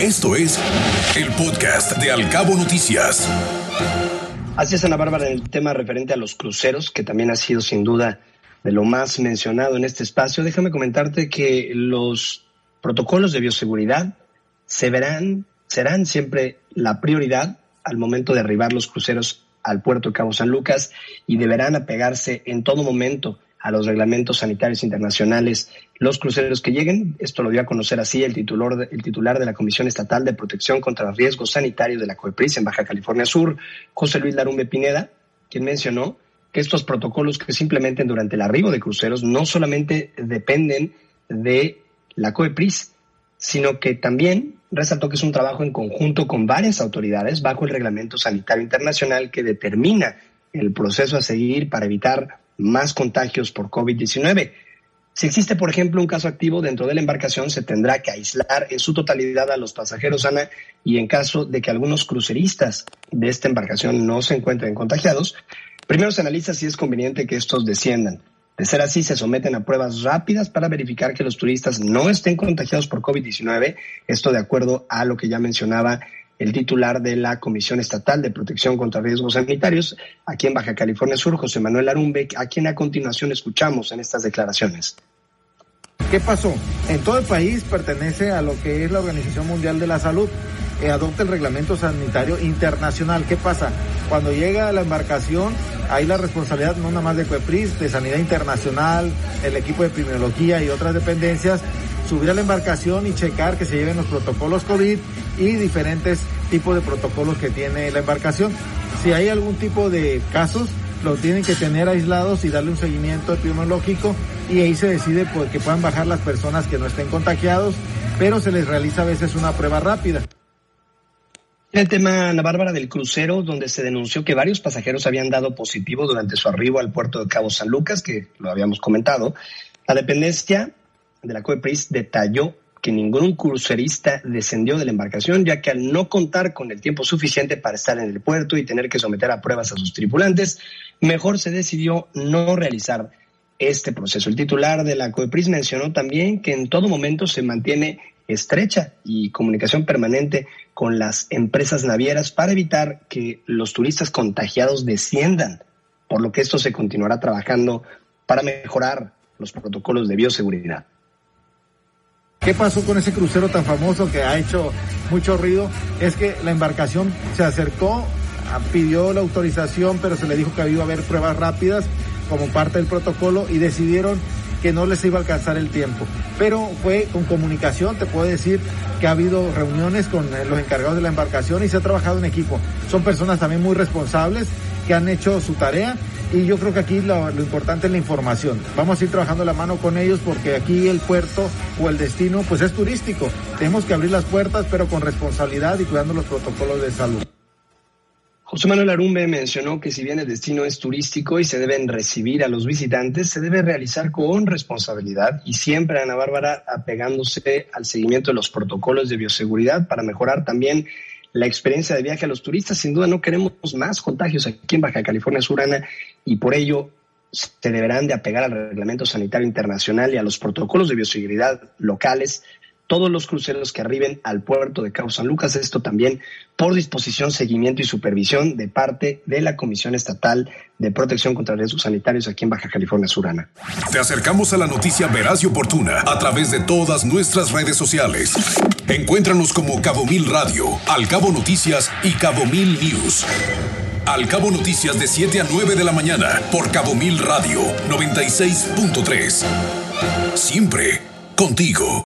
Esto es el podcast de Alcabo Noticias. Así es, Ana Bárbara, el tema referente a los cruceros, que también ha sido sin duda de lo más mencionado en este espacio. Déjame comentarte que los protocolos de bioseguridad se verán, serán siempre la prioridad al momento de arribar los cruceros al puerto de Cabo San Lucas y deberán apegarse en todo momento a los reglamentos sanitarios internacionales los cruceros que lleguen. Esto lo dio a conocer así el titular, el titular de la Comisión Estatal de Protección contra Riesgos Sanitarios de la COEPRIS en Baja California Sur, José Luis Larumbe Pineda, quien mencionó que estos protocolos que se implementen durante el arribo de cruceros no solamente dependen de la COEPRIS, sino que también resaltó que es un trabajo en conjunto con varias autoridades bajo el Reglamento Sanitario Internacional que determina el proceso a seguir para evitar más contagios por COVID-19. Si existe, por ejemplo, un caso activo dentro de la embarcación, se tendrá que aislar en su totalidad a los pasajeros, Ana, y en caso de que algunos cruceristas de esta embarcación no se encuentren contagiados, primero se analiza si es conveniente que estos desciendan. De ser así, se someten a pruebas rápidas para verificar que los turistas no estén contagiados por COVID-19, esto de acuerdo a lo que ya mencionaba el titular de la Comisión Estatal de Protección contra Riesgos Sanitarios aquí en Baja California Sur, José Manuel Arumbe, a quien a continuación escuchamos en estas declaraciones. ¿Qué pasó? En todo el país pertenece a lo que es la Organización Mundial de la Salud. Eh, adopta el reglamento sanitario internacional. ¿Qué pasa? Cuando llega a la embarcación, hay la responsabilidad no nada más de CUEPRIS, de Sanidad Internacional, el equipo de epidemiología y otras dependencias, subir a la embarcación y checar que se lleven los protocolos COVID y diferentes tipos de protocolos que tiene la embarcación. Si hay algún tipo de casos, los tienen que tener aislados y darle un seguimiento epidemiológico y ahí se decide pues, que puedan bajar las personas que no estén contagiados, pero se les realiza a veces una prueba rápida. El tema, Ana Bárbara, del crucero, donde se denunció que varios pasajeros habían dado positivo durante su arribo al puerto de Cabo San Lucas, que lo habíamos comentado. La dependencia de la COEPRIS detalló que ningún crucerista descendió de la embarcación, ya que al no contar con el tiempo suficiente para estar en el puerto y tener que someter a pruebas a sus tripulantes, mejor se decidió no realizar este proceso. El titular de la COEPRIS mencionó también que en todo momento se mantiene estrecha y comunicación permanente con las empresas navieras para evitar que los turistas contagiados desciendan, por lo que esto se continuará trabajando para mejorar los protocolos de bioseguridad. ¿Qué pasó con ese crucero tan famoso que ha hecho mucho ruido? Es que la embarcación se acercó, pidió la autorización, pero se le dijo que iba a haber pruebas rápidas como parte del protocolo y decidieron que no les iba a alcanzar el tiempo. Pero fue con comunicación, te puedo decir que ha habido reuniones con eh, los encargados de la embarcación y se ha trabajado en equipo. Son personas también muy responsables que han hecho su tarea y yo creo que aquí lo, importante es la información. Vamos a ir trabajando la mano con ellos porque aquí el puerto o el destino pues es turístico. Tenemos que abrir las puertas pero con responsabilidad y cuidando los protocolos de salud. José Manuel Arumbe mencionó que si bien el destino es turístico y se deben recibir a los visitantes, se debe realizar con responsabilidad y siempre, Ana Bárbara, apegándose al seguimiento de los protocolos de bioseguridad para mejorar también la experiencia de viaje a los turistas. Sin duda no queremos más contagios aquí en Baja California Sur, Ana, y por ello se deberán de apegar al reglamento sanitario internacional y a los protocolos de bioseguridad locales todos los cruceros que arriben al puerto de Cabo San Lucas. Esto también por disposición, seguimiento y supervisión de parte de la Comisión Estatal de Protección contra Riesgos Sanitarios aquí en Baja California Surana. Te acercamos a la noticia veraz y oportuna a través de todas nuestras redes sociales. Encuéntranos como Cabo Mil Radio, Al Cabo Noticias y Cabo Mil News. Al Cabo Noticias de 7 a 9 de la mañana por Cabo Mil Radio 96.3. Siempre contigo.